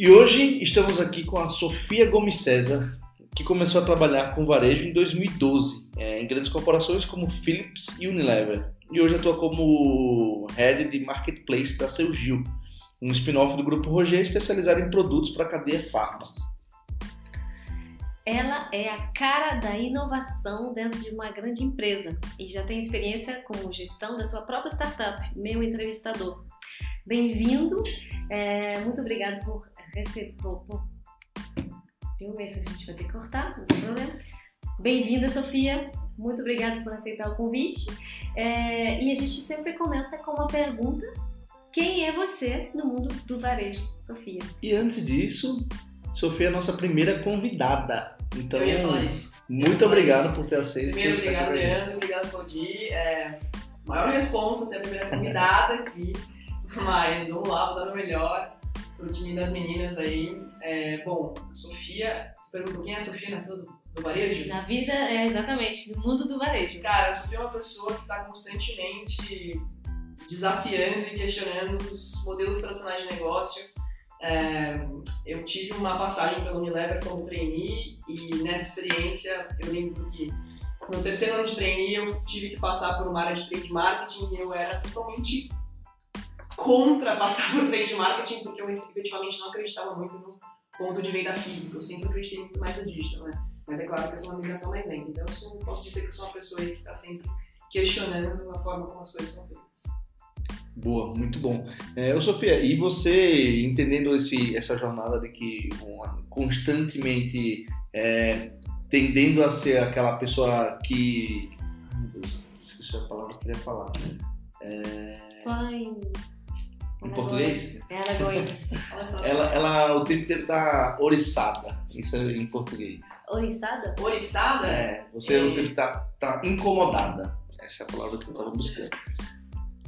E hoje estamos aqui com a Sofia Gomes César, que começou a trabalhar com varejo em 2012, é, em grandes corporações como Philips e Unilever. E hoje atua como Head de Marketplace da Seu Gil, um spin-off do Grupo Roger especializado em produtos para a cadeia Farma. Ela é a cara da inovação dentro de uma grande empresa e já tem experiência com gestão da sua própria startup, meu entrevistador. Bem-vindo, é, muito obrigado por receber. Por. Viu? Esse a gente vai ter que cortar, não tem problema. Bem-vinda, Sofia. Muito obrigada por aceitar o convite. É, e a gente sempre começa com uma pergunta: quem é você no mundo do varejo, Sofia? E antes disso, Sofia é a nossa primeira convidada. Então, muito obrigado por ter aceito. Primeiro, obrigado, Leandro. Obrigado, Cody. É, maior responsa ser a primeira convidada aqui. Mas vamos lá, vou dar o melhor pro time das meninas aí. É, bom, a Sofia, você perguntou quem é a Sofia na fila do, do, varejo? Na vida, é exatamente, no mundo do varejo. Cara, a Sofia é uma pessoa que está constantemente desafiando e questionando os modelos tradicionais de negócio. É, eu tive uma passagem pelo Unilever como trainee e nessa experiência eu lembro que no terceiro ano de trainee eu tive que passar por uma área de trade marketing e eu era totalmente contra passar por trade marketing, porque eu efetivamente não acreditava muito no ponto de venda física. Eu sempre acreditei muito mais no digital, né? Mas é claro que eu sou uma migração mais lenta. Então eu sou, posso dizer que eu sou uma pessoa que está sempre questionando a forma como as coisas são feitas. Boa, muito bom. É, eu, Sofia, e você entendendo esse, essa jornada de que constantemente é, tendendo a ser aquela pessoa que. Ai meu Deus, esqueci a palavra que eu queria falar. É... Pai. Em português? É Alagoas. ela, ela o tempo inteiro tá oriçada. Isso é em português. Oriçada? Oriçada? É, você é. o tempo tá, tá incomodada. Essa é a palavra que eu tava buscando.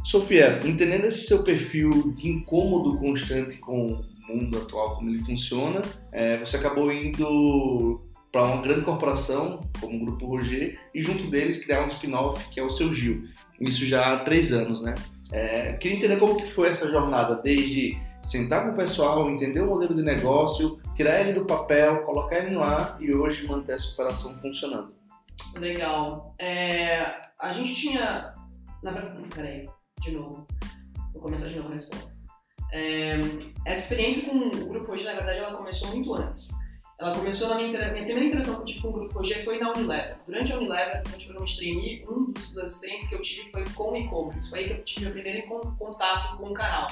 Sofia, entendendo esse seu perfil de incômodo constante com o mundo atual, como ele funciona, é, você acabou indo para uma grande corporação, como o Grupo Roger, e junto deles criar um spin-off que é o Seu Gil. Isso já há três anos, né? É, queria entender como que foi essa jornada, desde sentar com o pessoal, entender o modelo de negócio, tirar ele do papel, colocar ele no ar e hoje manter essa operação funcionando. Legal. É, a gente tinha... Na verdade, peraí, de novo. Vou começar de novo a resposta. É, essa experiência com o grupo hoje, na verdade, ela começou muito antes. Ela começou na minha, minha primeira interação com o grupo Roger foi na Unilever. Durante a Unilever, durante o programa de trainee, um dos, das experiências que eu tive foi com e-commerce. Foi aí que eu tive meu primeiro contato com o canal.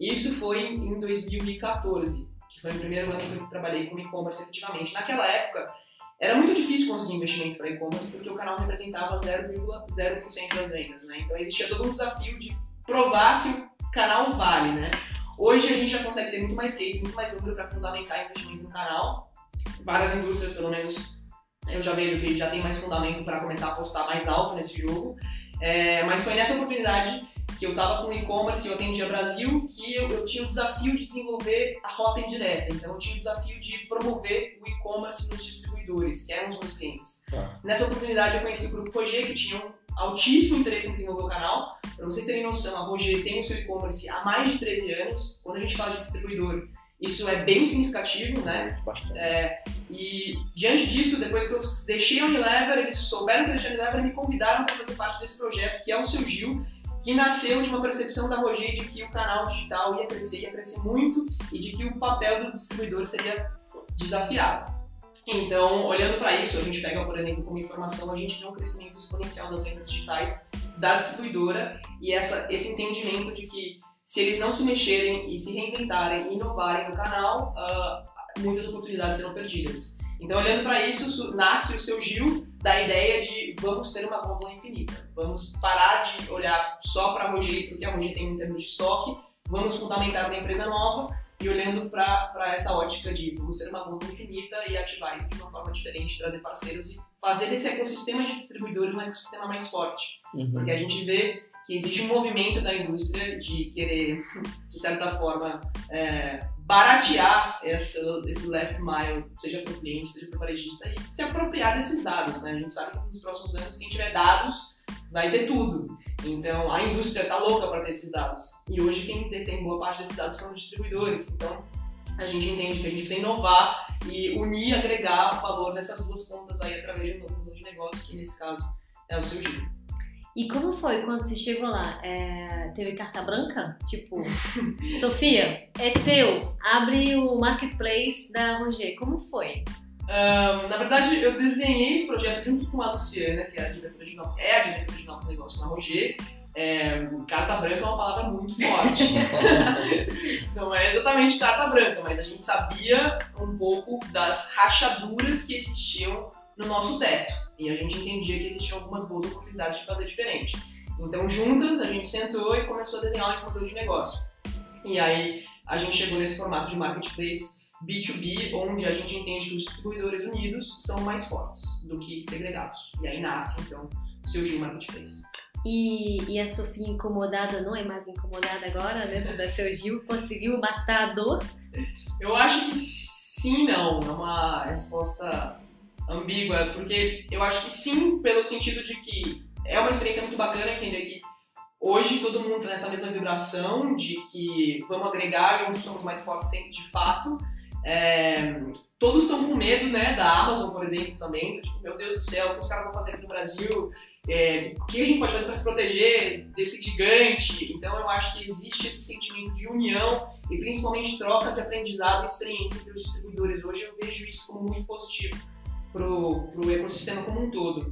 Isso foi em 2014, que foi o primeiro ano que eu trabalhei com e-commerce efetivamente. Naquela época, era muito difícil conseguir investimento para e-commerce porque o canal representava 0,0% das vendas, né? Então existia todo um desafio de provar que o canal vale, né? Hoje a gente já consegue ter muito mais case, muito mais número para fundamentar investimento no canal várias indústrias, pelo menos, eu já vejo que já tem mais fundamento para começar a apostar mais alto nesse jogo. É, mas foi nessa oportunidade que eu estava com e-commerce e eu atendia Brasil que eu, eu, tinha o desafio de desenvolver a rota indireta. Então eu tinha o desafio de promover o e-commerce nos distribuidores, que eram os meus clientes. Tá. Nessa oportunidade eu conheci o Grupo Roger, que tinha um altíssimo interesse em desenvolver o canal. Para vocês terem noção, a Roger tem o seu e-commerce há mais de 13 anos. Quando a gente fala de distribuidor, isso é bem significativo, né? É, e diante disso, depois que eu deixei a Unilever, eles souberam que eu deixei a Unilever e me convidaram para fazer parte desse projeto, que é o Seu Gil, que nasceu de uma percepção da Roger de que o canal digital ia crescer, ia crescer muito e de que o papel do distribuidor seria desafiado. Então, olhando para isso, a gente pega, por exemplo, como informação, a gente vê um crescimento exponencial das vendas digitais da distribuidora e essa, esse entendimento de que se eles não se mexerem e se reinventarem e inovarem no canal, uh, muitas oportunidades serão perdidas. Então, olhando para isso, nasce o seu Gil da ideia de vamos ter uma gôndola infinita. Vamos parar de olhar só para a Roger, porque a Roger tem em termos de estoque, vamos fundamentar uma empresa nova e olhando para essa ótica de vamos ser uma gôndola infinita e ativar isso de uma forma diferente, trazer parceiros e fazer desse ecossistema de distribuidores um ecossistema mais forte. Uhum. Porque a gente vê que existe um movimento da indústria de querer, de certa forma, é, baratear essa, esse last mile, seja para o cliente, seja para o varejista, e se apropriar desses dados. Né? A gente sabe que nos próximos anos, quem tiver dados vai ter tudo. Então, a indústria está louca para ter esses dados. E hoje, quem detém boa parte desses dados são os distribuidores. Então, a gente entende que a gente precisa inovar e unir, agregar valor nessas duas pontas aí através de um novo modelo de negócio, que nesse caso é o seu giro. E como foi quando você chegou lá? É, teve carta branca? Tipo, Sofia, é teu, abre o marketplace da Roger. Como foi? Um, na verdade, eu desenhei esse projeto junto com a Luciana, que é a diretora de novos, é a diretora de novos negócios na Roger. É, carta branca é uma palavra muito forte. Não é exatamente carta branca, mas a gente sabia um pouco das rachaduras que existiam no nosso teto. E a gente entendia que existiam algumas boas oportunidades de fazer diferente. Então, juntas, a gente sentou e começou a desenhar esse modelo de negócio. E aí, a gente chegou nesse formato de marketplace B2B, onde a gente entende que os distribuidores unidos são mais fortes do que segregados. E aí nasce, então, o seu Gil Marketplace. E, e, a Sofia incomodada não é mais incomodada agora dentro da seu Gil? Conseguiu matar a dor? Eu acho que sim, não. É uma resposta ambígua, porque eu acho que sim, pelo sentido de que é uma experiência muito bacana entender que hoje todo mundo está nessa mesma vibração de que vamos agregar, juntos somos mais fortes sempre de fato. É, todos estão com medo, né, da Amazon, por exemplo, também, tipo, meu Deus do céu, o que os caras vão fazer aqui no Brasil? É, o que a gente pode fazer para se proteger desse gigante? Então eu acho que existe esse sentimento de união e principalmente troca de aprendizado e experiência entre os distribuidores. Hoje eu vejo isso como muito positivo pro, pro ecossistema como um todo.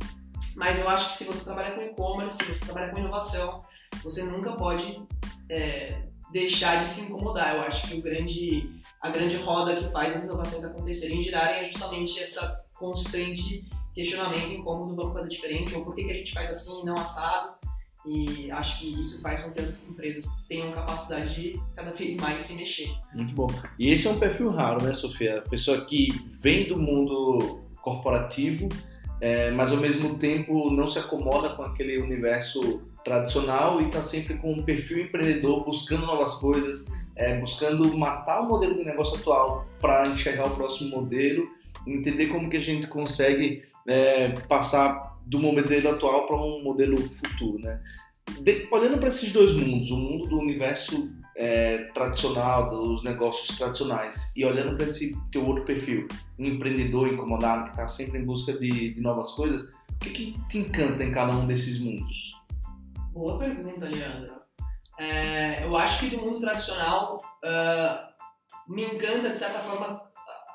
Mas eu acho que se você trabalha com e-commerce, se você trabalha com inovação, você nunca pode é, deixar de se incomodar. Eu acho que o grande, a grande roda que faz as inovações acontecerem e girarem é justamente essa constante questionamento incômodo, vamos fazer diferente, ou por que, que a gente faz assim e não assado. E acho que isso faz com que as empresas tenham capacidade de cada vez mais se mexer. Muito bom. E esse é um perfil raro, né, Sofia? A pessoa que vem do mundo corporativo, é, mas ao mesmo tempo não se acomoda com aquele universo tradicional e está sempre com um perfil empreendedor, buscando novas coisas, é, buscando matar o modelo de negócio atual para enxergar o próximo modelo, entender como que a gente consegue é, passar do modelo atual para um modelo futuro, né? De, olhando para esses dois mundos, o mundo do universo é, tradicional, dos negócios tradicionais, e olhando para esse teu outro perfil, um empreendedor incomodado que está sempre em busca de, de, novas coisas, o que, que, te encanta em cada um desses mundos? Boa pergunta, Leandro. É, eu acho que do mundo tradicional uh, me encanta, de certa forma,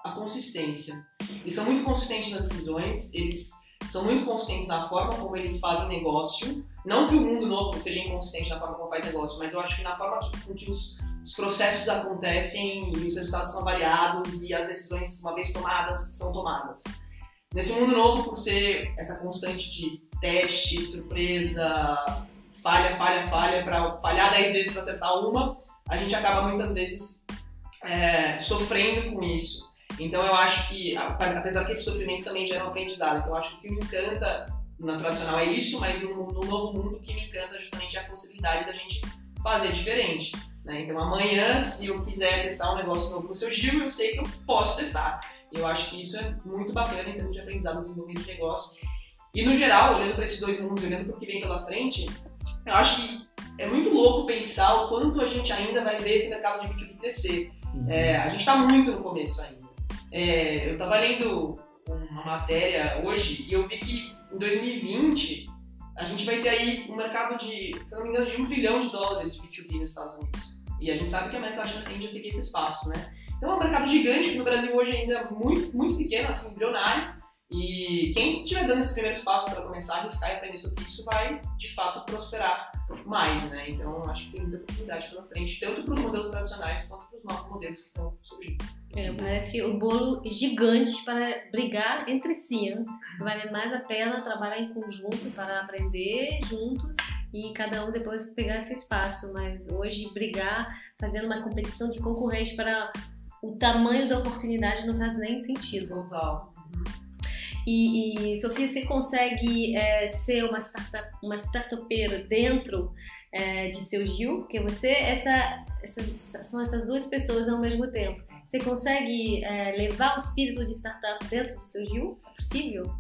a consistência. Eles são muito consistentes nas decisões, eles são muito consistentes na forma como eles fazem negócio, não que o mundo novo seja inconsistente na forma como faz negócio, mas eu acho que na forma com que os, os processos acontecem e os resultados são avaliados e as decisões, uma vez tomadas, são tomadas. Nesse mundo novo, por ser essa constante de teste, surpresa, falha, falha, falha, para falhar 10 vezes para acertar uma, a gente acaba muitas vezes é, sofrendo com isso. Então eu acho que, apesar que esse sofrimento também gera um aprendizado, então eu acho que o que me encanta na tradicional é isso, mas no, no novo mundo o que me encanta justamente é a possibilidade da gente fazer diferente. Né? Então amanhã, se eu quiser testar um negócio novo no seu giro, eu sei que eu posso testar. E eu acho que isso é muito bacana em termos de aprendizado no desenvolvimento de negócio. E no geral, olhando para esses dois mundos, olhando para o que vem pela frente, eu acho que é muito louco pensar o quanto a gente ainda vai ver esse mercado de B2B crescer. Uhum. É, a gente está muito no começo ainda. É, eu estava lendo uma matéria hoje e eu vi que em 2020, a gente vai ter aí um mercado de, se não me engano, de um trilhão de dólares de B2B nos Estados Unidos. E a gente sabe que a América Latina tende a seguir esses passos, né? Então é um mercado gigante que no Brasil hoje ainda é muito, muito pequeno, assim, embrionário. E quem estiver dando esses primeiros passos para começar a arriscar e aprender sobre isso vai, de fato, prosperar mais, né? Então, acho que tem muita oportunidade pela frente, tanto para os modelos tradicionais quanto para os novos modelos que estão surgindo. É, parece que o bolo é gigante para brigar entre si. Né? Vale mais a pena trabalhar em conjunto para aprender juntos e cada um depois pegar esse espaço. Mas hoje brigar, fazendo uma competição de concorrente para o tamanho da oportunidade não faz nem sentido. Total. E, e Sofia, você consegue é, ser uma, startup, uma startupeira dentro é, de seu Gil? Porque você, essa, essas, são essas duas pessoas ao mesmo tempo. Você consegue é, levar o espírito de startup dentro do seu Gil? É possível?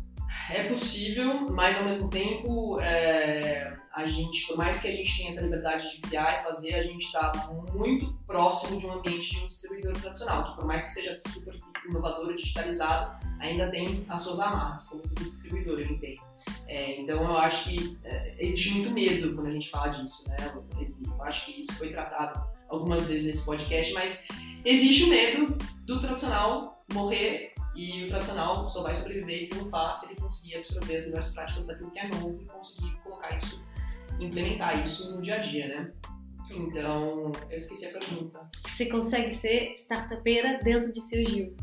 É possível, mas ao mesmo tempo, é, a gente, por mais que a gente tenha essa liberdade de criar e fazer, a gente está muito próximo de um ambiente de um distribuidor tradicional, que por mais que seja super inovador e digitalizado, ainda tem as suas amarras, como todo distribuidor ele tem. É, então eu acho que é, existe muito medo quando a gente fala disso, né? Eu acho que isso foi tratado algumas vezes nesse podcast, mas existe o medo do tradicional morrer e o tradicional só vai sobreviver e triunfar se ele conseguir absorver as melhores práticas daquilo que é novo e conseguir colocar isso, implementar isso no dia a dia, né? Então, eu esqueci a pergunta. Você consegue ser startupeira dentro de seu Gil?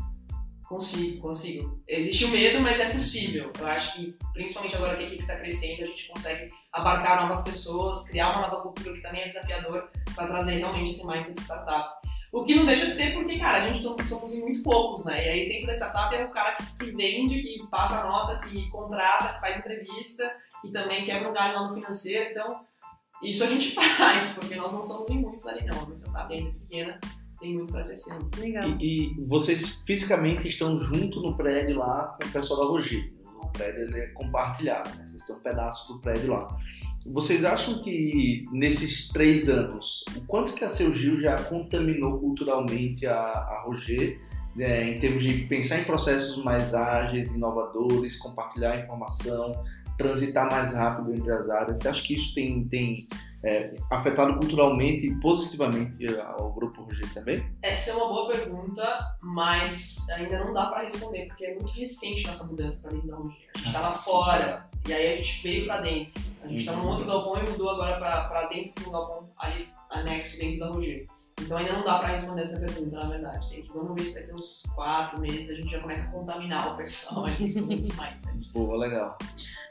Consigo, consigo. Existe o medo, mas é possível. Eu acho que, principalmente agora que a equipe está crescendo, a gente consegue abarcar novas pessoas, criar uma nova cultura que também é desafiador para trazer realmente esse mindset de startup. O que não deixa de ser porque, cara, a gente somos em muito poucos, né? E a essência da startup é o cara que, que vende, que passa a nota, que contrata, que faz entrevista, que também quebra um galho lá no financeiro. Então, isso a gente faz, porque nós não somos em muitos ali, não. A startup é pequena tem muito para crescer. Legal. E, e, vocês fisicamente estão junto no prédio lá com o pessoal da Rogi. O prédio é compartilhado, né? vocês têm um pedaço do prédio lá. Vocês acham que nesses três anos, o quanto que a Seu Gil já contaminou culturalmente a, a Roger, né, em termos de pensar em processos mais ágeis, inovadores, compartilhar informação, transitar mais rápido entre as áreas? Você acha que isso tem, tem é, afetado culturalmente e positivamente ao Grupo Roger também? Essa é uma boa pergunta, mas ainda não dá para responder, porque é muito recente nossa mudança para dentro da Roger. A gente estava ah, fora, e aí a gente veio para dentro. A gente estava tá num outro galpão e mudou agora para dentro de um galpão ali anexo dentro da Roger. Então ainda não dá para responder essa pergunta, na verdade. Tem que, vamos ver se daqui uns quatro meses a gente já começa a contaminar o pessoal, a gente mindset. Boa, legal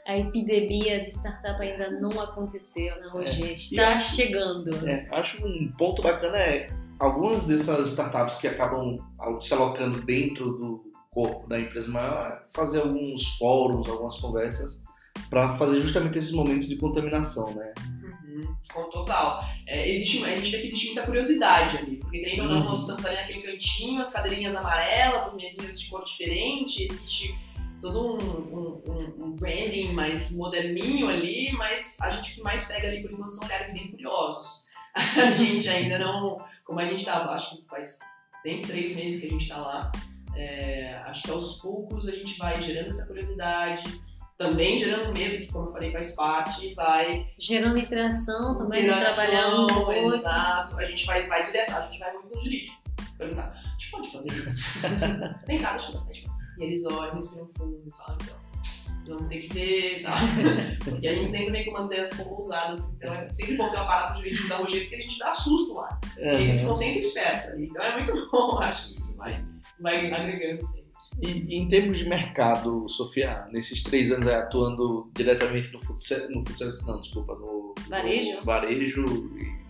a epidemia de startup ainda não aconteceu na né, Roger, é, está acho, chegando. É, acho um ponto bacana é algumas dessas startups que acabam se alocando dentro do corpo da empresa maior, fazer alguns fóruns, algumas conversas para fazer justamente esses momentos de contaminação, né? Uhum, com total. É, existe, a gente vê que existe muita curiosidade ali, porque querendo ou não, uhum. nós estamos ali naquele cantinho, as cadeirinhas amarelas, as mesinhas de cor diferente, existe todo um, um, um, branding mais moderninho ali, mas a gente que mais pega ali por enquanto são olhares bem curiosos. A gente ainda não, como a gente tá, acho que faz nem três meses que a gente tá lá, é, acho que aos poucos a gente vai gerando essa curiosidade, também gerando medo, que como eu falei faz parte, vai... Gerando interação também, interação, trabalhando um Exato, a gente vai, vai direto, a gente vai muito no jurídico, perguntar, a gente pode fazer isso? Vem cá, deixa eu e eles olham, respiram fundo e falam, então, vamos ter que ver, tá? Porque a gente sempre vem com umas ideias pouco ousadas, então é sempre bom ter um aparato jurídico da UG, porque a gente dá susto lá. Uhum. E eles ficam sempre espertos ali. Então é muito bom, acho que isso vai, vai agregando sempre. E, em termos de mercado, Sofia, nesses três anos atuando diretamente no food, no food service, não, desculpa, no varejo, no varejo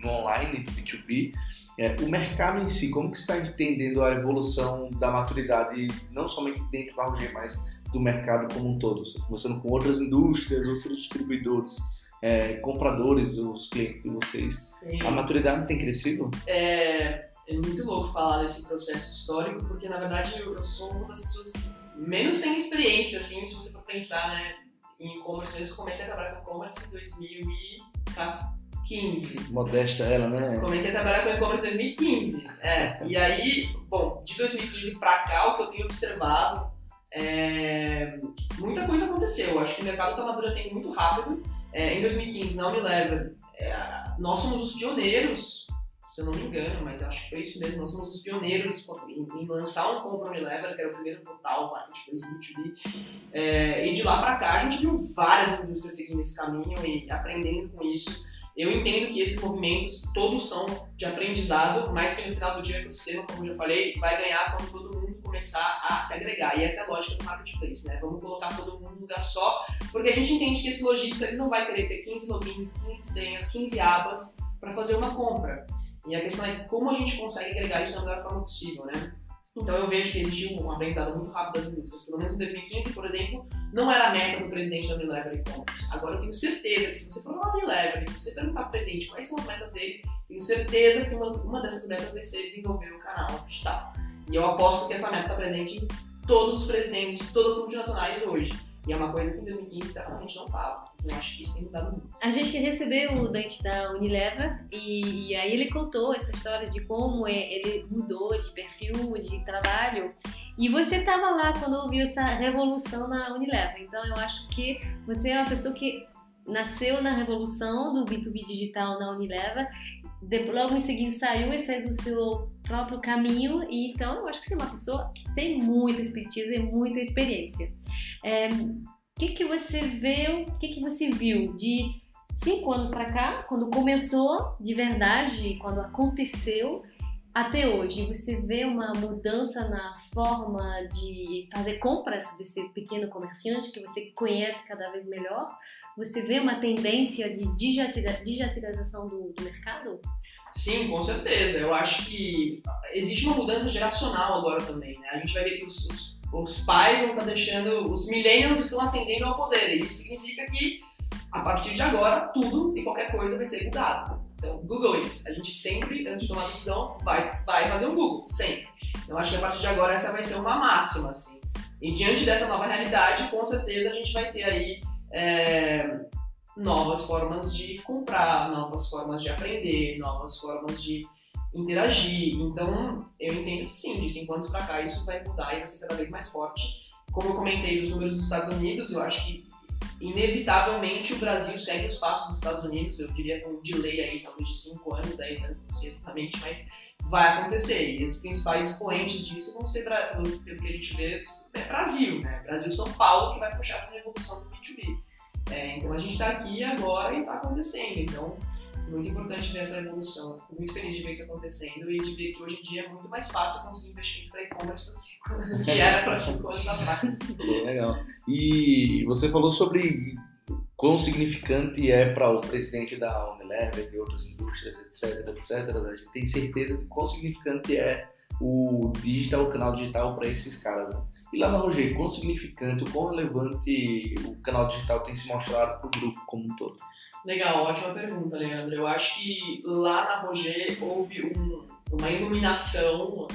no online, no B2B, é, o mercado em si, como que você está entendendo a evolução da maturidade, não somente dentro da UG, mas do mercado como um todo? Conversando com outras indústrias, outros distribuidores, é, compradores, os clientes de vocês. Sim. A maturidade tem crescido? É, falar desse processo histórico, porque na verdade eu, eu sou uma das pessoas que menos tem experiência, assim, se você for pensar, né, em e-commerce. Eu comecei a trabalhar com e-commerce em 2014. 2015. Modesta ela, né? Comecei a trabalhar com e-commerce em 2015. É, e aí, bom, de 2015 para cá, o que eu tenho observado é, muita coisa aconteceu. Acho que o mercado está amadurecendo muito rápido. É, em 2015, na Unilever, é, nós somos os pioneiros, se eu não me engano, mas acho que foi isso mesmo. Nós somos os pioneiros em, lançar um compra Unilever, que era o primeiro portal marketplace B2B. É, e de lá para cá, a gente viu várias indústrias seguindo esse caminho e aprendendo com isso. Eu entendo que esses movimentos todos são de aprendizado, mas que no final do dia o ecossistema, como já falei, vai ganhar quando todo mundo começar a se agregar. E essa é a lógica do marketplace, né? Vamos colocar todo mundo num lugar só, porque a gente entende que esse lojista ele não vai querer ter 15 logins, 15 senhas, 15 abas para fazer uma compra. E a questão é como a gente consegue agregar isso da melhor forma possível, né? Então eu vejo que existiu um aprendizado muito rápido das indústrias. Pelo menos em 2015, por exemplo, não era a meta do presidente da Unilever e-commerce. Agora eu tenho certeza que se você for uma Unilever e você perguntar para o presidente quais são as metas dele, tenho certeza que uma, uma dessas metas vai ser desenvolver um canal digital. E eu aposto que essa meta está presente em todos os presidentes de todas as multinacionais hoje. E é uma coisa que em 2015 certamente não estava. Eu acho que isso tem mudado muito. A gente recebeu o Dante da Unilever e, e, aí ele contou essa história de como é, ele mudou de perfil, de trabalho. E você estava lá quando ouviu essa revolução na Unilever. Então eu acho que você é uma pessoa que nasceu na revolução do B2B digital na Unilever logo em seguida saiu e fez o seu próprio caminho e então eu acho que você é uma pessoa que tem muita expertise e muita experiência. O é, que que você viu? O que que você viu de cinco anos para cá, quando começou de verdade, quando aconteceu até hoje? Você vê uma mudança na forma de fazer compras desse pequeno comerciante que você conhece cada vez melhor? Você vê uma tendência de digitalização do, do mercado? Sim, com certeza. Eu acho que existe uma mudança geracional agora também. Né? A gente vai ver que os, os, os pais vão estar deixando, os millennials estão ascendendo ao poder. E isso significa que a partir de agora tudo e qualquer coisa vai ser googado. Então, Google it. A gente sempre, antes de tomar decisão, vai, vai fazer um Google, sempre. Eu acho que a partir de agora essa vai ser uma máxima, assim. E diante dessa nova realidade, com certeza a gente vai ter aí é, novas formas de comprar, novas formas de aprender, novas formas de interagir. Então, eu entendo que sim, de cinco anos para cá isso vai mudar e vai ser cada vez mais forte. Como eu comentei dos números dos Estados Unidos, eu acho que inevitavelmente o Brasil segue os passos dos Estados Unidos, eu diria com um delay aí, talvez de 5 anos, 10 anos, não sei exatamente, mas vai acontecer. E os principais expoentes disso vão ser, pelo que a gente vê, é Brasil, né? Brasil-São Paulo que vai puxar essa revolução do B2B. É, então a gente está aqui agora e está acontecendo. Então, muito importante ver essa evolução. Fico muito feliz de ver isso acontecendo e de ver que hoje em dia é muito mais fácil conseguir investir para e-commerce do que era para cinco anos atrás. Legal. E você falou sobre quão significante é para o presidente da Unilever, de outras indústrias, etc, etc. A gente tem certeza de quão significante é o digital, o canal digital para esses caras. Né? E lá na Roger, quão significante, quão relevante o canal digital tem se mostrado para o grupo como um todo? Legal, ótima pergunta, Leandro. Eu acho que lá na Roger houve um, uma iluminação,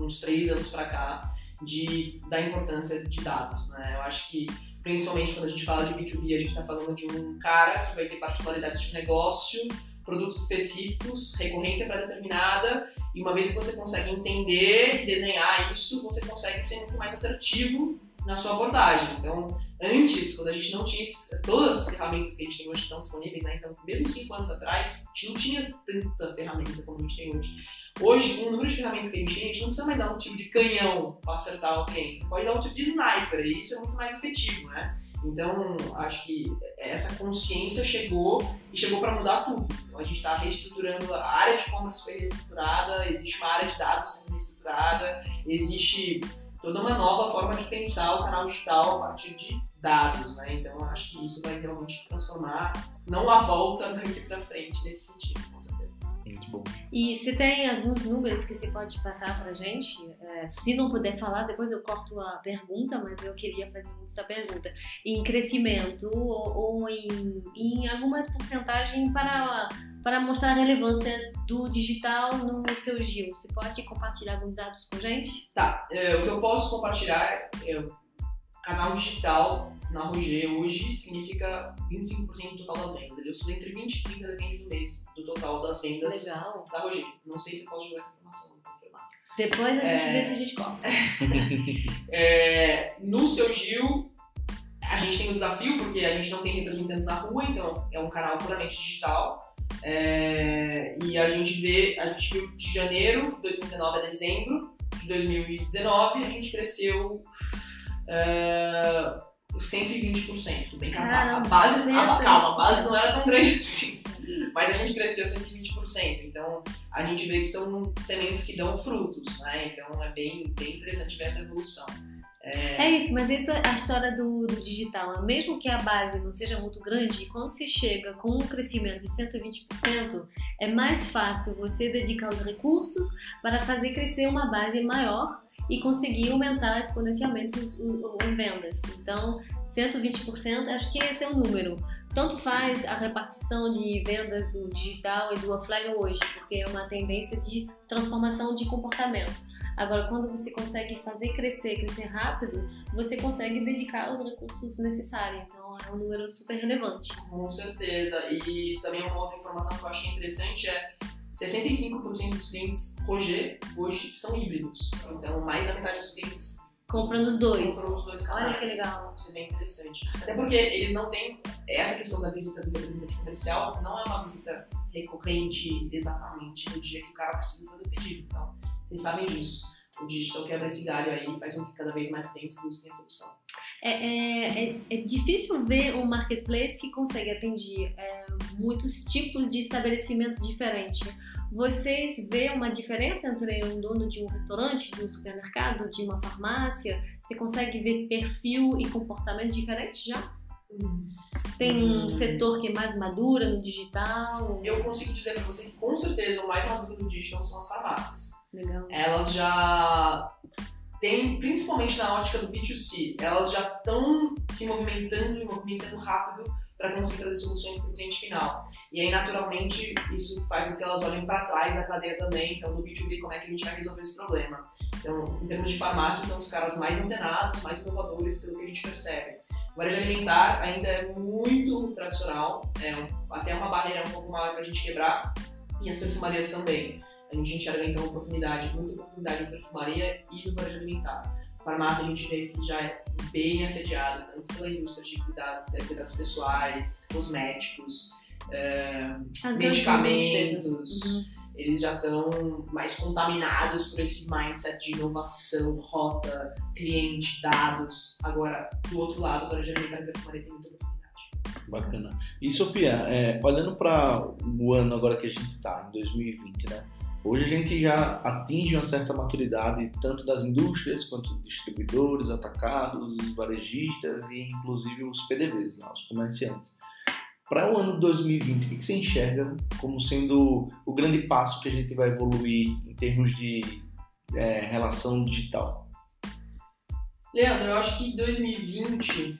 uns três anos para cá, de, da importância de dados. Né? Eu acho que principalmente quando a gente fala de B2B, a gente está falando de um cara que vai ter particularidades de negócio, produtos específicos, recorrência pré-determinada, e uma vez que você consegue entender e desenhar isso, você consegue ser muito mais assertivo na sua abordagem. Então, antes, quando a gente não tinha esses, todas as ferramentas que a gente tem hoje estão disponíveis, né? Então, mesmo cinco anos atrás, a gente não tinha tanta ferramenta como a gente tem hoje. Hoje, com o número de ferramentas que a gente tem, a gente não precisa mais dar um tiro de canhão para acertar o cliente. Você pode dar um tiro de sniper e isso é muito mais efetivo, né? Então, acho que essa consciência chegou e chegou para mudar tudo. Então, a gente está reestruturando, a área de e-commerce foi reestruturada, existe uma área de dados sendo reestruturada, existe toda uma nova forma de pensar o canal digital a partir de dados, né? Então, acho que isso vai realmente transformar, não a volta daqui para frente nesse sentido. Muito bom. E se tem alguns números que você pode passar para a gente, é, se não puder falar, depois eu corto a pergunta, mas eu queria fazer essa pergunta. Em crescimento ou, ou em, em algumas porcentagens para, para mostrar a relevância do digital no seu Gil. Você pode compartilhar alguns dados com a gente? Tá, é, o que eu posso compartilhar é o canal digital na Roger hoje significa 25% do total das vendas. Ele oscila entre 20 e 30 depende do mês do total das vendas Legal. da Roger. Não sei se posso jogar essa informação, vou confirmar. Depois a gente é... vê se a gente corta. é, no seu Gil, a gente tem um desafio porque a gente não tem representantes na rua, então é um canal puramente digital. É, e a gente vê, a gente viu de janeiro de 2019 a dezembro de 2019, a gente cresceu. Uh, 120%. Tudo bem que a, base, a, calma, a base não era tão grande assim. Mas a gente cresceu 120%. Então a gente vê que são sementes que dão frutos, né? Então é bem, bem interessante ver essa evolução. É... é isso, mas isso é a história do, do, digital. Mesmo que a base não seja muito grande, quando você chega com um crescimento de 120%, é mais fácil você dedicar os recursos para fazer crescer uma base maior e conseguir aumentar exponencialmente os, as vendas. Então, 120%, acho que esse é o número. Tanto faz a repartição de vendas do digital e do offline hoje, porque é uma tendência de transformação de comportamento. Agora, quando você consegue fazer crescer, crescer rápido, você consegue dedicar os recursos necessários. Então, é um número super relevante. Com certeza. E também uma outra informação que eu achei interessante é 65% dos clientes Roger hoje são híbridos. Então, mais da metade dos clientes Comprando os dois. compram os dois canais. Olha que legal. Isso é bem interessante. Até porque eles não têm essa questão da visita do representante comercial, não é uma visita recorrente exatamente no dia que o cara precisa fazer o pedido. Então, vocês sabem disso. O digital quebra esse galho aí e faz com que cada vez mais clientes busquem essa opção. É, é, é, é difícil ver um marketplace que consegue atender é, muitos tipos de estabelecimento diferente. Vocês veem uma diferença entre um dono de um restaurante, de um supermercado, de uma farmácia? Você consegue ver perfil e comportamento diferente já? Tem um Hum. setor que é mais madura no digital? Eu consigo dizer pra você que com certeza o mais maduro do digital são as farmácias. Legal. elas já têm, principalmente na ótica do B2C, elas já estão se movimentando e movimentando rápido para conseguir trazer soluções para o cliente final. E aí, naturalmente, isso faz com que elas olhem para trás da cadeia também, então no B2B, como é que a gente vai resolver esse problema. Então, em termos de farmácia, são os caras mais antenados, mais inovadores, pelo que a gente percebe. O varejo alimentar ainda é muito tradicional, é até uma barreira um pouco maior para a gente quebrar, e as perfumarias também. A gente enxerga então oportunidade, muita oportunidade em perfumaria e no varejo alimentar. Farmácia a gente vê que já é bem assediado, tanto pela indústria de cuidado, de cuidados pessoais, cosméticos, eh, medicamentos. Uhum. Eles já estão mais contaminados por esse mindset de inovação, rota, cliente, dados. Agora, do outro lado, o varejo alimentar e perfumaria tem muita oportunidade. Bacana. E Sofia, é, olhando para o ano agora que a gente está, em 2020, né? Hoje a gente já atinge uma certa maturidade tanto das indústrias quanto distribuidores, atacados, os varejistas e inclusive os PDVs, né, os comerciantes. Para o ano 2020, o que você enxerga como sendo o grande passo que a gente vai evoluir em termos de é, relação digital? Leandro, eu acho que 2020,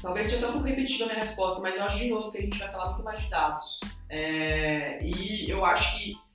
talvez seja até um pouco repetitiva a minha resposta, mas eu acho de novo que a gente vai falar muito mais de dados. É, e eu acho que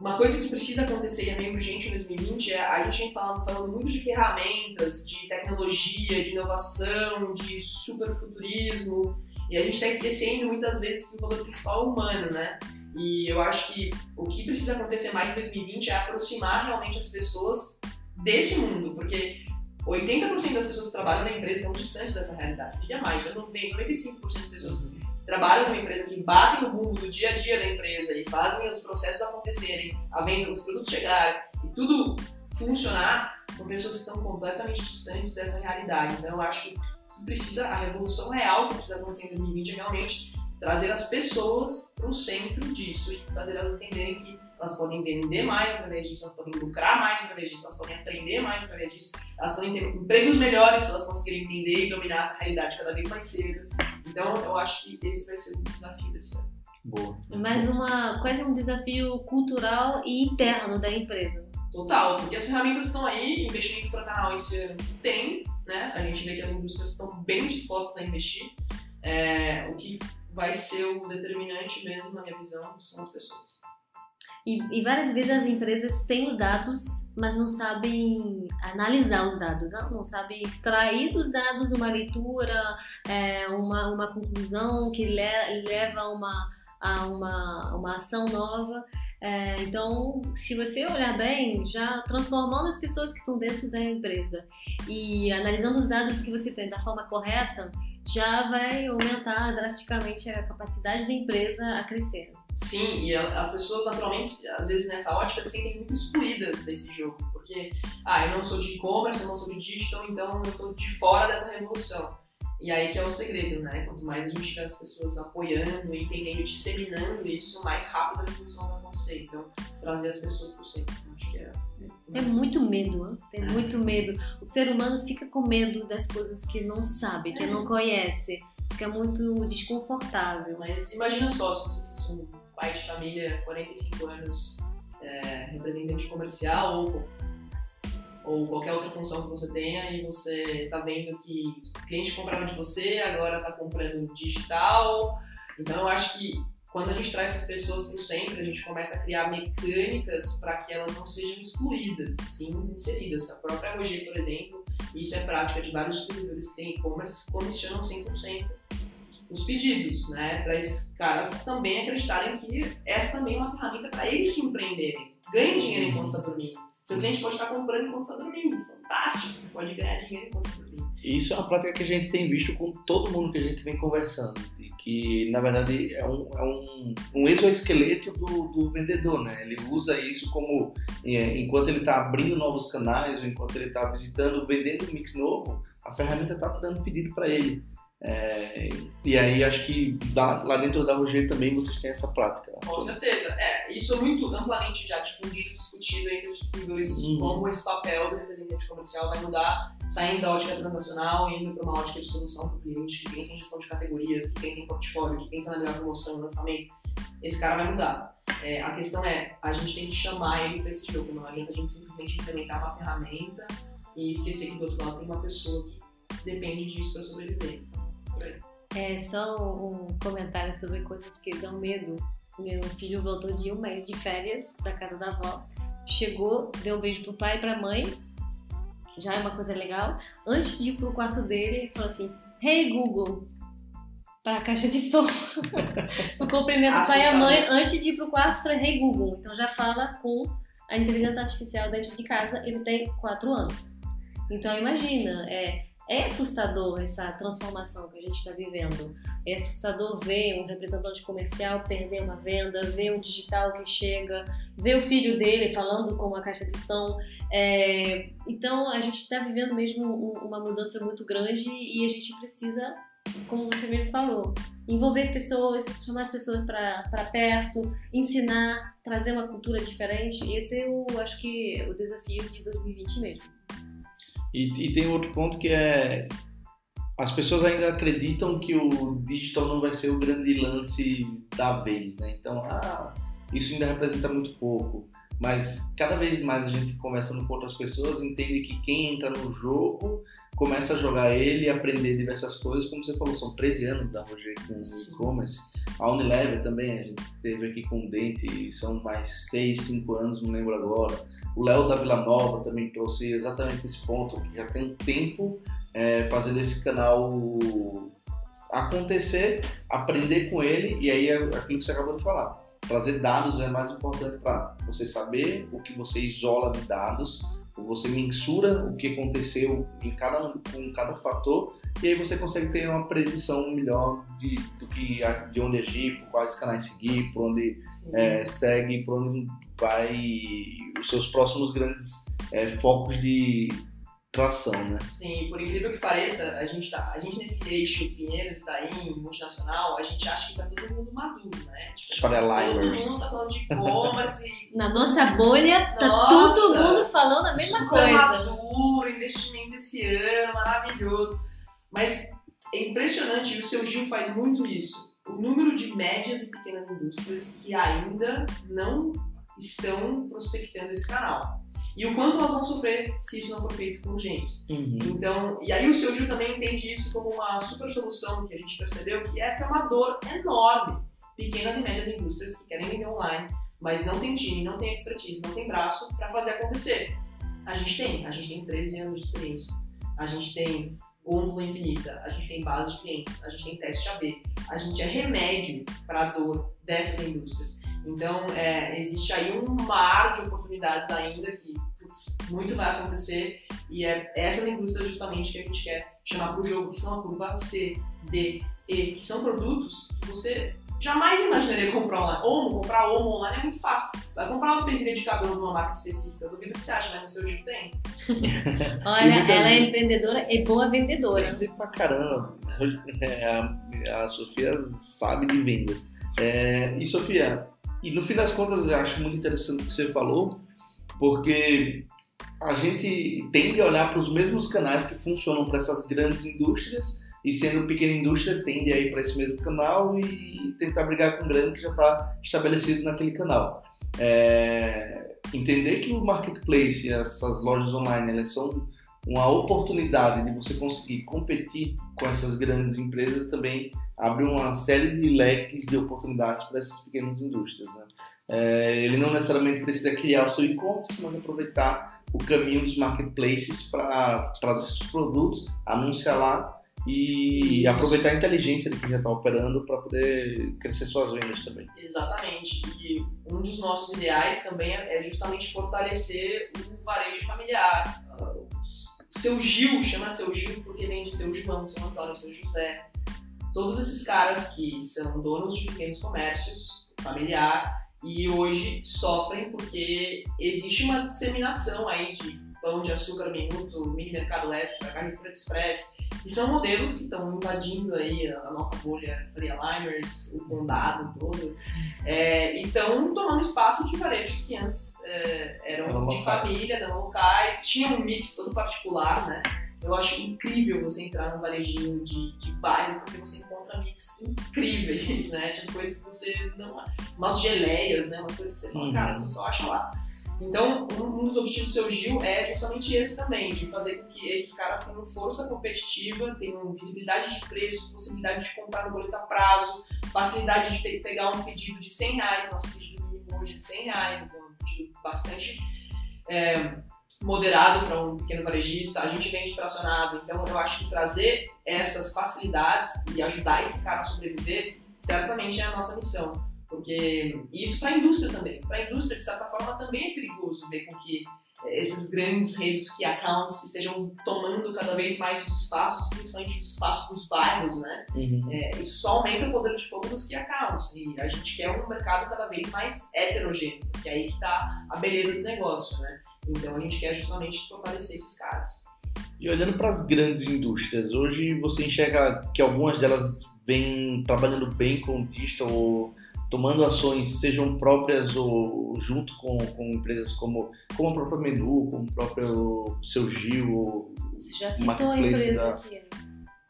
uma coisa que precisa acontecer e é meio urgente em 2020 é a gente vem falando, falando muito de ferramentas, de tecnologia, de inovação, de superfuturismo, e a gente está esquecendo muitas vezes que o valor principal é o humano, né? E eu acho que o que precisa acontecer mais em 2020 é aproximar realmente as pessoas desse mundo, porque 80% das pessoas que trabalham na empresa estão distantes dessa realidade. Diria mais, já 90, 95% das pessoas que trabalham numa empresa, que batem no bumbo do dia a dia da empresa e fazem os processos acontecerem, a venda, os produtos chegarem e tudo funcionar, são pessoas que estão completamente distantes dessa realidade. Então eu acho que precisa, a revolução real que precisa acontecer em 2020 é realmente trazer as pessoas para o centro disso e fazer elas entenderem que elas podem vender mais através disso, elas podem lucrar mais através disso, elas podem aprender mais através disso, elas podem ter empregos melhores se elas conseguirem entender e dominar essa realidade cada vez mais cedo. Então, eu acho que esse vai ser o desafio desse ano. Boa. Mais uma, quase um desafio cultural e interno da empresa. Total, porque as ferramentas estão aí, investimento para canal esse ano tem, né? A gente vê que as indústrias estão bem dispostas a investir. É, o que vai ser o determinante mesmo, na minha visão, são as pessoas. E, e várias vezes as empresas têm os dados, mas não sabem analisar os dados, não, não sabem extrair dos dados uma leitura, é, uma, uma conclusão que le, leva a uma, a uma, uma ação nova. É, então, se você olhar bem, já transformando as pessoas que estão dentro da empresa e analisando os dados que você tem da forma correta, já vai aumentar drasticamente a capacidade da empresa a crescer. Sim, e as pessoas naturalmente, às vezes nessa ótica, se sentem muito excluídas desse jogo, porque, ah, eu não sou de e-commerce, eu não sou de digital, então eu tô de fora dessa revolução. E aí que é o segredo, né? Quanto mais a gente tiver as pessoas apoiando, entendendo, disseminando isso, mais rápido a revolução vai acontecer. Então, trazer as pessoas pro centro, eu acho que é... Tem muito medo, hein? tem muito medo. O ser humano fica com medo das coisas que não sabe, que não conhece. Fica muito desconfortável. Mas imagina só se você fosse um pai de família, 45 anos, é, representante comercial ou, ou qualquer outra função que você tenha e você tá vendo que o cliente comprava de você, agora tá comprando digital. Então eu acho que quando a gente traz essas pessoas para o centro, a gente começa a criar mecânicas para que elas não sejam excluídas, sim inseridas. A própria Roger, por exemplo, isso é prática de vários distribuidores que têm e-commerce, comissionam 100% os pedidos, né? Para esses caras também acreditarem que essa também é uma ferramenta para eles se empreenderem. Ganhem dinheiro enquanto está dormindo. Seu cliente pode estar comprando enquanto está dormindo. Fantástico! Você pode ganhar dinheiro enquanto está dormindo. Isso é uma prática que a gente tem visto com todo mundo que a gente vem conversando. E que, na verdade, é um, é um, um exoesqueleto do, do vendedor, né? Ele usa isso como, é, enquanto ele está abrindo novos canais, ou enquanto ele está visitando, vendendo um mix novo, a ferramenta está dando pedido para ele. É, e aí acho que lá, lá, dentro da Roger também vocês têm essa prática. Com certeza. É, isso é muito amplamente já difundido e discutido entre os distribuidores uhum. como esse papel do representante comercial vai mudar, saindo da ótica transacional e indo para uma ótica de solução para o cliente, que pensa em gestão de categorias, que pensa em portfólio, que pensa na melhor promoção e lançamento. Esse cara vai mudar. É, a questão é, a gente tem que chamar ele para esse jogo. Não adianta a gente simplesmente implementar uma ferramenta e esquecer que do outro lado tem uma pessoa que depende disso para sobreviver. É só um comentário sobre coisas que dão medo. Meu filho voltou de um mês de férias da casa da avó, chegou, deu um beijo pro pai e pra mãe, que já é uma coisa legal. Antes de ir pro quarto dele, ele falou assim: Hey Google, para a caixa de som. o cumprimento o pai e a mãe antes de ir pro quarto, falei: Hey Google. Então já fala com a inteligência artificial dentro de casa. Ele tem quatro anos. Então imagina, é é assustador essa transformação que a gente está vivendo. É assustador ver um representante comercial perder uma venda, ver o digital que chega, ver o filho dele falando com uma caixa de som. É... Então a gente está vivendo mesmo uma mudança muito grande e a gente precisa, como você mesmo falou, envolver as pessoas, chamar as pessoas para perto, ensinar, trazer uma cultura diferente. Esse é o, acho que o desafio de 2020 mesmo. E, e tem outro ponto que é as pessoas ainda acreditam que o digital não vai ser o grande lance da vez, né? Então, ah, isso ainda representa muito pouco. Mas cada vez mais a gente conversando com outras pessoas entende que quem entra no jogo começa a jogar ele e aprender diversas coisas, como você falou, são 13 anos da Roger com e-commerce. A Unilever também, a gente teve aqui com o Dente, são mais 6, 5 anos, não lembro agora. O Léo da Vila Nova também trouxe exatamente esse ponto, que já tem um tempo é, fazendo esse canal acontecer, aprender com ele, e aí é aquilo que você acabou de falar. Trazer dados é mais importante para você saber o que você isola de dados, você mensura o que aconteceu em cada, com cada fator e aí você consegue ter uma predição melhor de, do que, de onde agir, por quais canais seguir, por onde é, segue, por onde vai os seus próximos grandes é, focos de tração, né? Sim, por incrível que pareça, a gente, tá, a gente nesse eixo Pinheiros, Itaim, multinacional, a gente acha que tá todo mundo maduro, né? Tipo, todo mundo tá falando de e-commerce. Na nossa bolha, tá Nossa, todo mundo falando a mesma super coisa. maduro, investimento esse ano, maravilhoso. Mas é impressionante, e o seu Gil faz muito isso. O número de médias e pequenas indústrias que ainda não estão prospectando esse canal. E o quanto elas vão sofrer se isso não for feito com urgência. Uhum. Então, e aí o seu Gil também entende isso como uma super solução que a gente percebeu que essa é uma dor enorme. Pequenas e médias indústrias que querem vender online, mas não tem time, não tem expertise, não tem braço para fazer acontecer. A gente tem, a gente tem 13 anos de experiência. A gente tem gôndola infinita, a gente tem base de clientes, a gente tem teste AB, a gente é remédio para a dor dessas indústrias. Então, é, existe aí um mar de oportunidades ainda que putz, muito vai acontecer e é essas indústrias justamente que a gente quer chamar para o jogo, que são a curva C, D, E, que são produtos que você jamais imaginaria comprar online. Omo, comprar Omo online é muito fácil. Vai comprar uma pesinha de cabelo de uma marca específica. Eu duvido que você acha, mas no seu Gil tem. Olha, ela é empreendedora e boa vendedora. Vende pra caramba. É, a, a Sofia sabe de vendas. É, e Sofia, e no fim das contas eu acho muito interessante o que você falou, porque a gente tende a olhar para os mesmos canais que funcionam para essas grandes indústrias e sendo pequena indústria tende a ir para esse mesmo canal e tentar brigar com o grande que já está estabelecido naquele canal. É, entender que o marketplace, essas lojas online, elas são uma oportunidade de você conseguir competir com essas grandes empresas também abre uma série de leques de oportunidades para essas pequenas indústrias. Né? É, ele não necessariamente precisa criar o seu e-commerce, mas aproveitar o caminho dos marketplaces para trazer seus produtos, anunciar lá e Isso. aproveitar a inteligência de quem já está operando para poder crescer suas vendas também. Exatamente. E um dos nossos ideais também é justamente fortalecer o varejo familiar. Seu Gil, chama seu Gil porque vem de seu João, seu Antônio, seu José. Todos esses caras que são donos de pequenos comércios, familiar, e hoje sofrem porque existe uma disseminação aí de pão de açúcar minuto, mini mercado extra, Carrefour Express, e são modelos que estão invadindo aí a nossa bolha Freelimers, o condado todo, é, e estão tomando espaço de varejos que antes é, eram, eram de locais. famílias, eram locais, tinham um mix todo particular, né? Eu acho incrível você entrar num varejinho de, de bairro, porque você encontra mix incríveis, né? Tipo coisas que você não. umas geleias, né? Umas coisas que você fala, uhum. cara, você só acha lá. Então, um, dos objetivos do seu Gil é justamente esse também, de fazer com que esses caras tenham força competitiva, tenham visibilidade de preço, possibilidade de comprar no boleto a prazo, facilidade de pe pegar um pedido de 100 reais, nosso pedido mínimo hoje é de 100 reais, então é um pedido bastante é, moderado para um pequeno varejista. A gente vende fracionado, então eu acho que trazer essas facilidades e ajudar esse cara a sobreviver certamente é a nossa missão. Porque isso para a indústria também. Para a indústria, de certa forma, também é perigoso ver com que eh, esses grandes redes que accounts estejam tomando cada vez mais os espaços, principalmente os espaços dos bairros, né? Uhum. É, isso só aumenta o poder de fogo dos key accounts. E a gente quer um mercado cada vez mais heterogêneo, porque é aí que está a beleza do negócio, né? Então a gente quer justamente fortalecer esses caras. E olhando para as grandes indústrias, hoje você enxerga que algumas delas vêm trabalhando bem com o digital ou tomando ações, sejam próprias ou junto com, com empresas como, como a própria Menu, como o próprio Seu Gil. Ou Você já citou a empresa da... aqui, né?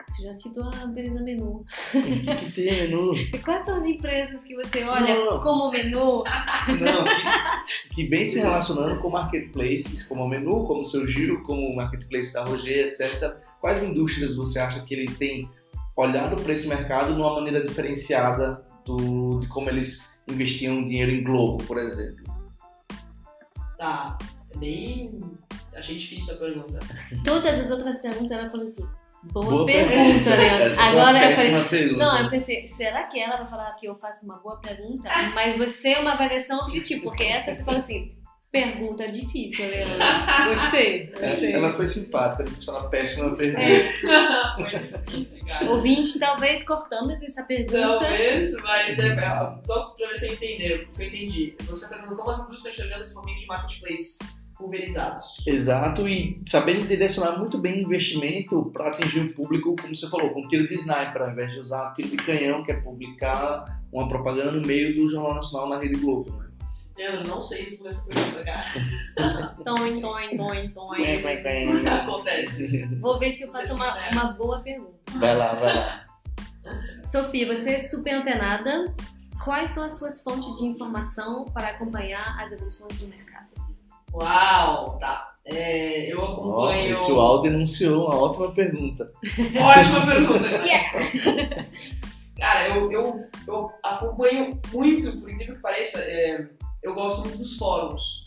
Você já citou a empresa Menu. Que, que tem Menu? E quais são as empresas que você olha não, como Menu? Não, que, que vem se relacionando com marketplaces, como a Menu, como o Seu Gil, como o marketplace da Roger, etc. Quais indústrias você acha que eles têm olhado para esse mercado de uma maneira diferenciada do, de como eles investiam dinheiro em Globo, por exemplo? Tá, é bem. Achei difícil a pergunta. Todas as outras perguntas ela falou assim. Boa, boa pergunta, né? Essa Agora eu falei, pergunta. não, eu pensei, será que ela vai falar que eu faço uma boa pergunta? Mas você é uma avaliação objetiva, porque essa você fala assim, Pergunta difícil, Leandro. Gostei, gostei. Ela foi simpática, a gente fala péssima pergunta. É. foi difícil, cara. Ouvinte, talvez cortamos essa pergunta. Talvez, mas é, é, só pra ver se eu entender, se eu entendi. Você está perguntando como as indústrias estão enxergando esse momento de marketplace pulverizados. Exato, e sabendo direcionar muito bem o investimento para atingir o público, como você falou, com tiro de sniper, ao invés de usar tiro de canhão, que é publicar uma propaganda no meio do Jornal Nacional na Rede Globo. Né? Eu não sei responder essa pergunta, cara. Toin, toin, toin, toin. Acontece. Vou ver se eu faço uma, uma boa pergunta. Vai lá, vai lá. Sofia, você é super antenada. Quais são as suas fontes de informação para acompanhar as evoluções do mercado? Uau, tá. É, eu acompanho. Oh, esse Uau denunciou uma ótima pergunta. ótima pergunta. yeah. Cara, eu, eu, eu acompanho muito, por incrível que pareça. É, eu gosto muito dos fóruns.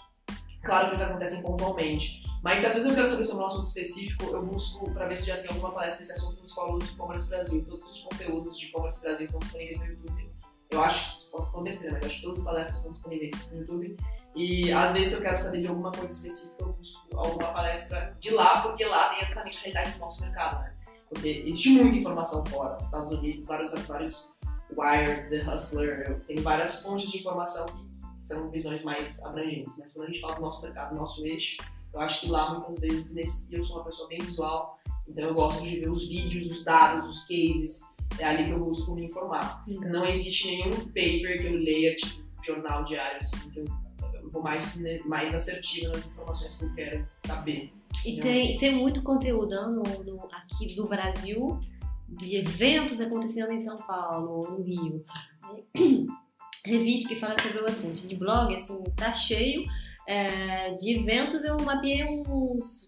Claro que eles acontecem pontualmente. Mas se às vezes eu quero saber sobre um assunto específico, eu busco para ver se já tem alguma palestra desse assunto nos fóruns do e-commerce Brasil. Todos os conteúdos de e-commerce Brasil estão disponíveis no YouTube. Eu acho, posso falar besteira, mas acho que todas as palestras estão disponíveis no YouTube. E às vezes eu quero saber de alguma coisa específica, eu busco alguma palestra de lá, porque lá tem exatamente a realidade do nosso mercado, né? Porque existe muita informação fora. Estados Unidos, vários, vários Wired, The Hustler, tem várias fontes de informação que são visões mais abrangentes. Mas quando a gente fala do nosso mercado, do nosso eixo, eu acho que lá muitas vezes, nesse, eu sou uma pessoa bem visual, então eu gosto de ver os vídeos, os dados, os cases, é ali que eu busco me informar. Não existe nenhum paper que eu leia, tipo, jornal diário, assim, que eu, eu vou mais, né, mais assertiva nas informações que eu quero saber. E tem, tem muito conteúdo no, no, aqui do Brasil, de eventos acontecendo em São Paulo, no Rio. Revista que fala sobre o assunto. De blog, assim, tá cheio. É, de eventos eu mapeei uns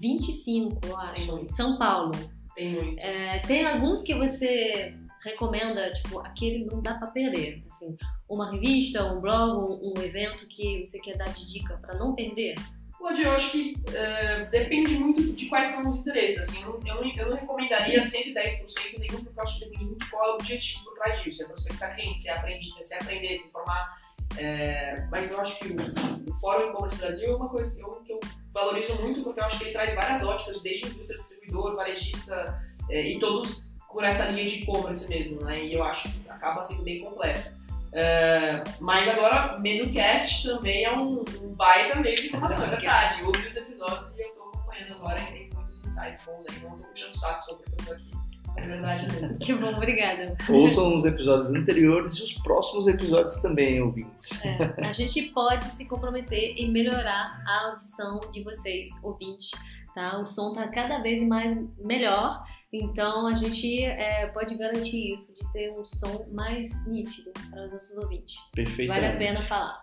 25, eu acho. muito. São Paulo. Tem muito. É, tem alguns que você recomenda, tipo, aquele não dá pra perder. Assim, uma revista, um blog, um, um evento que você quer dar de dica pra não perder? Pode, eu acho que é, depende muito de quais são os interesses. Assim, eu, não, eu, não, recomendaria 110% nenhum, porque eu acho que depende muito de qual é o objetivo por trás disso. É prospectar cliente, se é aprender, se é aprender, se informar. É, mas eu acho que o, o Fórum E-Commerce Brasil é uma coisa que eu, que eu valorizo muito, porque eu acho que ele traz várias óticas, desde indústria, distribuidor, varejista, é, e todos por essa linha de e-commerce mesmo, né? E eu acho que acaba sendo bem completo. É, mas agora, MenuCast também é um, um baita meio de informação, é verdade. Eu ouvi os episódios e eu tô acompanhando agora e tem muitos insights bons aí. Não tô puxando o saco sobre o que eu tô aqui. É verdade mesmo. Que bom, obrigada. Ouçam os episódios anteriores e os próximos episódios também, ouvintes. É, a gente pode se comprometer em melhorar a audição de vocês, ouvintes, tá? O som tá cada vez mais melhor, então a gente é, pode garantir isso, de ter um som mais nítido para os nossos ouvintes. Perfeito. Vale a pena falar.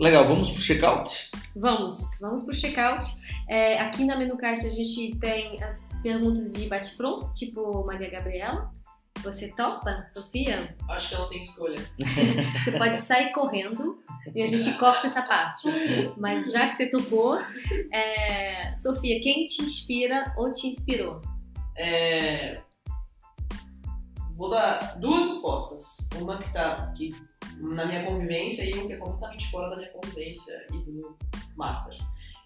Legal, vamos pro checkout? Vamos, vamos pro checkout. É, aqui na Menucast a gente tem as perguntas de bate-pronto, tipo Maria Gabriela. Você topa, Sofia? Acho que não tenho escolha. Você pode sair correndo e a gente corta essa parte. Mas já que você topou, é, Sofia, quem te inspira ou te inspirou? É, Vou dar duas respostas. Uma que tá aqui na minha convivência e uma que é completamente fora da minha convivência e do Master.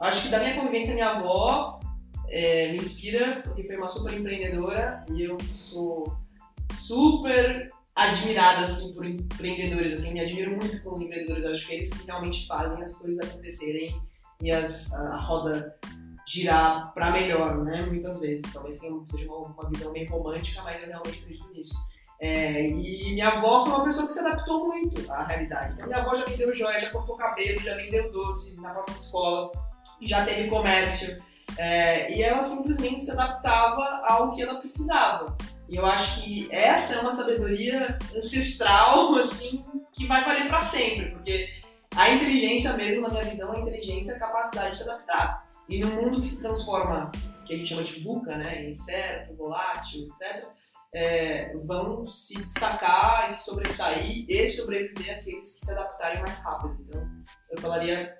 Eu acho que da minha convivência, minha avó é, me inspira porque foi uma super empreendedora e eu sou super admirada assim por empreendedores assim me admiro muito com os empreendedores eu acho que eles que realmente fazem as coisas acontecerem e as, a roda girar para melhor né? Muitas vezes. Talvez seja uma, uma, visão meio romântica mas eu realmente acredito nisso. É, e minha avó foi uma pessoa que se adaptou muito à realidade. Então, minha avó já vendeu joia já cortou cabelo já vendeu doce na própria escola já teve comércio. É, e ela simplesmente se adaptava ao que ela precisava. E eu acho que essa é uma sabedoria ancestral, assim, que vai valer para sempre, porque a inteligência mesmo, na minha visão, a inteligência é a capacidade de se adaptar. E no mundo que se transforma, que a gente chama de VUCA, né, incerto, volátil, etc., é, vão se destacar e se sobressair e sobreviver aqueles que se adaptarem mais rápido. Então, eu falaria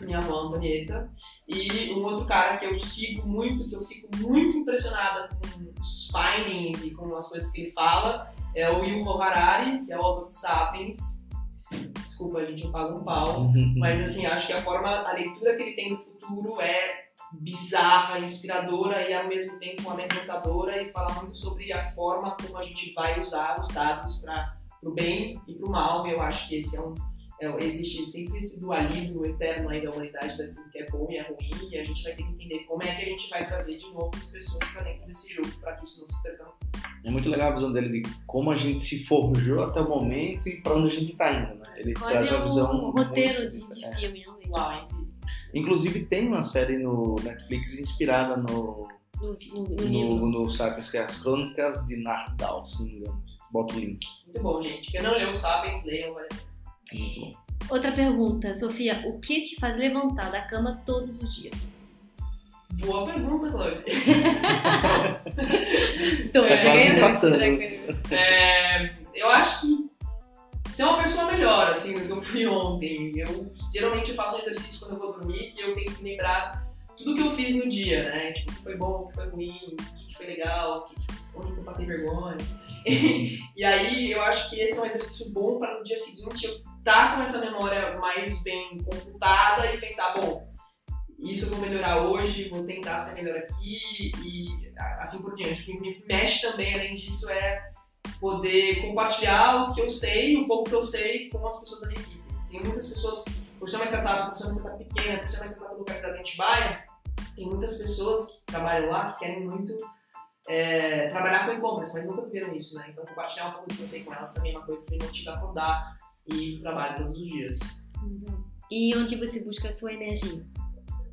minha avó Antonieta. E um outro cara que eu sigo muito, que eu fico muito impressionada com os findings e com as coisas que ele fala, é o Yuval Harari, que é o autor de Sapiens. Desculpa, a gente não paga um pau, mas assim, acho que a forma, a leitura que ele tem do futuro é bizarra, inspiradora e ao mesmo tempo amedrontadora e fala muito sobre a forma como a gente vai usar os dados para o bem e para o mal. E eu acho que esse é um existe sempre esse dualismo eterno aí da humanidade daquilo que é bom e é ruim, e a gente vai ter que entender como é que a gente vai trazer de novo as pessoas para dentro desse jogo, para que isso não se perca. É muito legal a visão dele de como a gente se forjou até o momento e para onde a gente está indo, né? Ele Quase traz uma visão. um roteiro de, de é. filme, não? Uau, hein? Inclusive tem uma série no Netflix inspirada no, No, no, no no, no Sapiens, que é as Crônicas de Nardal, se não me engano. Bota o link. Muito bom, gente. Quem não leu, Sapiens, leiam, vale a pena. É muito bom. Outra pergunta, Sofia, o que te faz levantar da cama todos os dias? Boa pergunta, Cláudia. Então, É. É, eu acho que ser uma pessoa melhor, assim, do que eu fui ontem. Eu geralmente faço um exercício quando eu vou dormir que eu tenho que lembrar tudo que eu fiz no dia, né? Tipo, o que foi bom, o que foi ruim, o que foi legal, o que que- onde que eu passei vergonha. e aí eu acho que esse é um exercício bom para no dia seguinte eu estar com essa memória mais bem computada e pensar, bom, isso eu vou melhorar hoje, vou tentar ser melhor aqui e assim por diante. O que me mexe também, além disso, é poder compartilhar o que eu sei, o pouco que eu sei com as pessoas da minha equipe. Tem muitas pessoas, por ser uma startup, por ser uma startup pequena, por ser uma startup localizada em Atibaia, tem muitas pessoas que trabalham lá que querem muito é, trabalhar com e-commerce, mas nunca viveram isso, né? Então compartilhar um pouco do que eu sei com elas também é uma coisa que me motiva a acordar e trabalho todos os dias. E onde você busca a sua energia?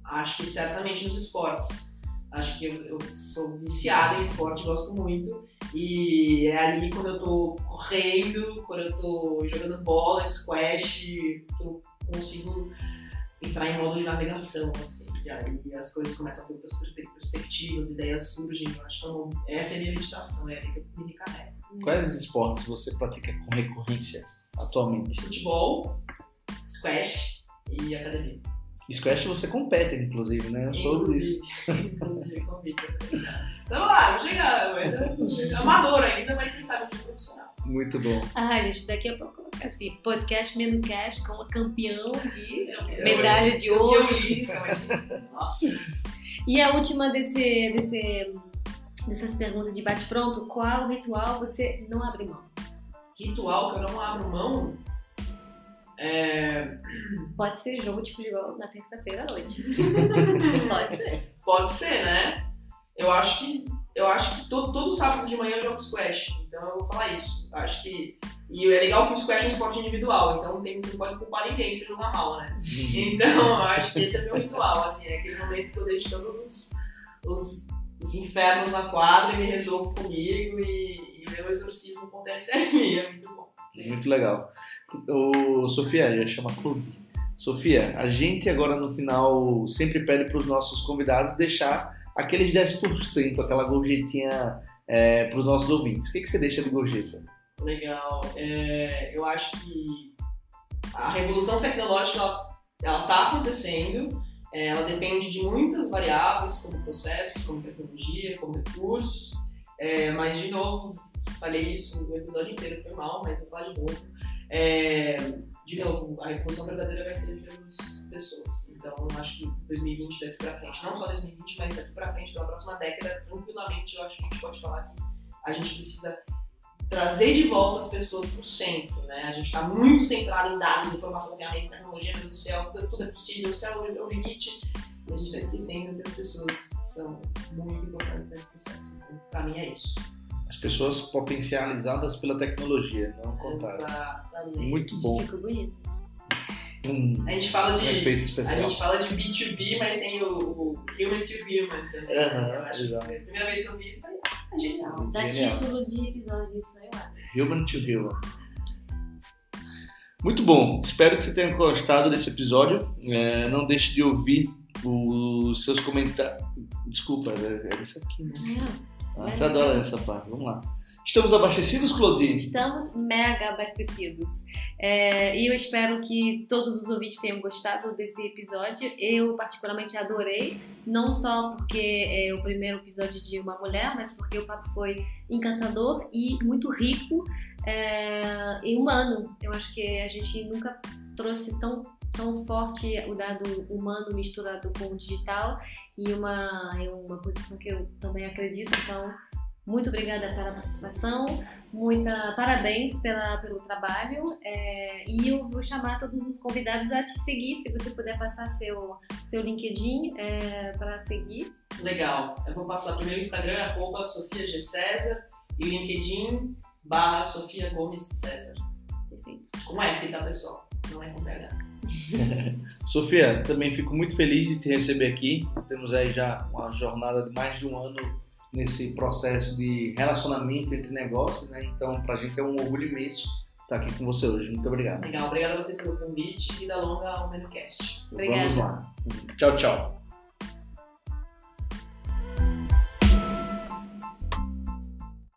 Acho que certamente nos esportes. Acho que eu, eu sou viciada em esporte, gosto muito. E é ali quando eu tô correndo, quando eu tô jogando bola, squash, que eu consigo entrar em modo de navegação, assim. E aí as coisas começam a ter outras perspectivas, ideias surgem. Eu acho que é uma, essa é a minha meditação, é ali que eu me carrego. Quais esportes você pratica com recorrência atualmente? Futebol, squash e academia. Squash você compete, inclusive, né? Eu soube disso. Inclusive, convite. Então vamos lá, vamos chegar. Mas é amador ainda, mas quem sabe de profissional. Muito bom. Ah, gente, daqui a pouco assim, podcast Menu Cash como campeão de medalha de ouro. De... Nossa. E a última desse, desse, dessas perguntas de bate-pronto, qual ritual você não abre mão? Ritual que eu não abro mão? É... Pode ser jogo de futebol na terça-feira à noite. Pode ser. Pode ser, né? Eu acho que eu acho que todo, todo sábado de manhã eu jogo squash. Então eu vou falar isso. Eu acho que. E é legal que o squash é um esporte individual, então tem, você não pode culpar ninguém se jogar mal, né? Então eu acho que esse é meu ritual, assim, é aquele momento que eu deixo todos os, os, os infernos na quadra e me resolvo comigo e, e o meu exorcismo acontece aí. É muito bom. Muito legal. O Sofia, ia chamar Claude. Sofia, a gente agora no final sempre pede para os nossos convidados deixar aqueles 10%, aquela gorjetinha é, para os nossos ouvintes. O que, que você deixa de gorjeta? Legal. É, eu acho que a revolução tecnológica ela está acontecendo. É, ela depende de muitas variáveis, como processos, como tecnologia, como recursos. É, mas, de novo, falei isso o episódio inteiro, foi mal, mas vou falar de novo. É, de novo, a revolução verdadeira vai ser pelas pessoas. Então, eu acho que 2020 daqui pra frente, não só 2020, mas daqui pra frente, pela próxima década, tranquilamente, eu acho que a gente pode falar que a gente precisa trazer de volta as pessoas pro centro, né? A gente está muito centrado em dados, informação, ferramentas, tecnologia, meu Deus do céu, tudo é possível, o céu é o limite. E a gente está esquecendo que as pessoas são muito importantes nesse processo. Então, pra mim é isso. As pessoas potencializadas pela tecnologia, não ao contrário. Exatamente. Muito bom. Ficou bonito. Um A gente fala de. efeito A gente fala de B2B, mas tem o, o human to human também. Eu acho exato. que a primeira vez que eu vi isso, falei, ah, genial. Dá título de episódio isso aí. Human to Human. Muito bom. Espero que você tenha gostado desse episódio. É, não deixe de ouvir os seus comentários. Desculpa, é é isso aqui, né? Não. Ah, você adora essa parte. Vamos lá. Estamos abastecidos, Claudine? Estamos mega abastecidos. É, e eu espero que todos os ouvintes tenham gostado desse episódio. Eu, particularmente, adorei. Não só porque é o primeiro episódio de uma mulher, mas porque o papo foi encantador e muito rico é, e humano. Eu acho que a gente nunca trouxe tão, tão forte o dado humano misturado com o digital e uma, é uma posição que eu também acredito. Então, muito obrigada pela participação, muita parabéns pela, pelo trabalho é, e eu vou chamar todos os convidados a te seguir, se você puder passar seu, seu LinkedIn é, para seguir. Legal. Eu vou passar primeiro o Instagram, arroba Sofia G. César, e o LinkedIn, barra Sofia Gomes César. Perfeito. Com F, tá, pessoal? Não é com PH. Sofia, também fico muito feliz de te receber aqui. Temos aí já uma jornada de mais de um ano nesse processo de relacionamento entre negócios, né? Então, pra gente é um orgulho imenso estar aqui com você hoje. Muito obrigado. Legal. Obrigada a vocês pelo convite e da longa ao MenuCast. Obrigada. Vamos lá. Tchau, tchau.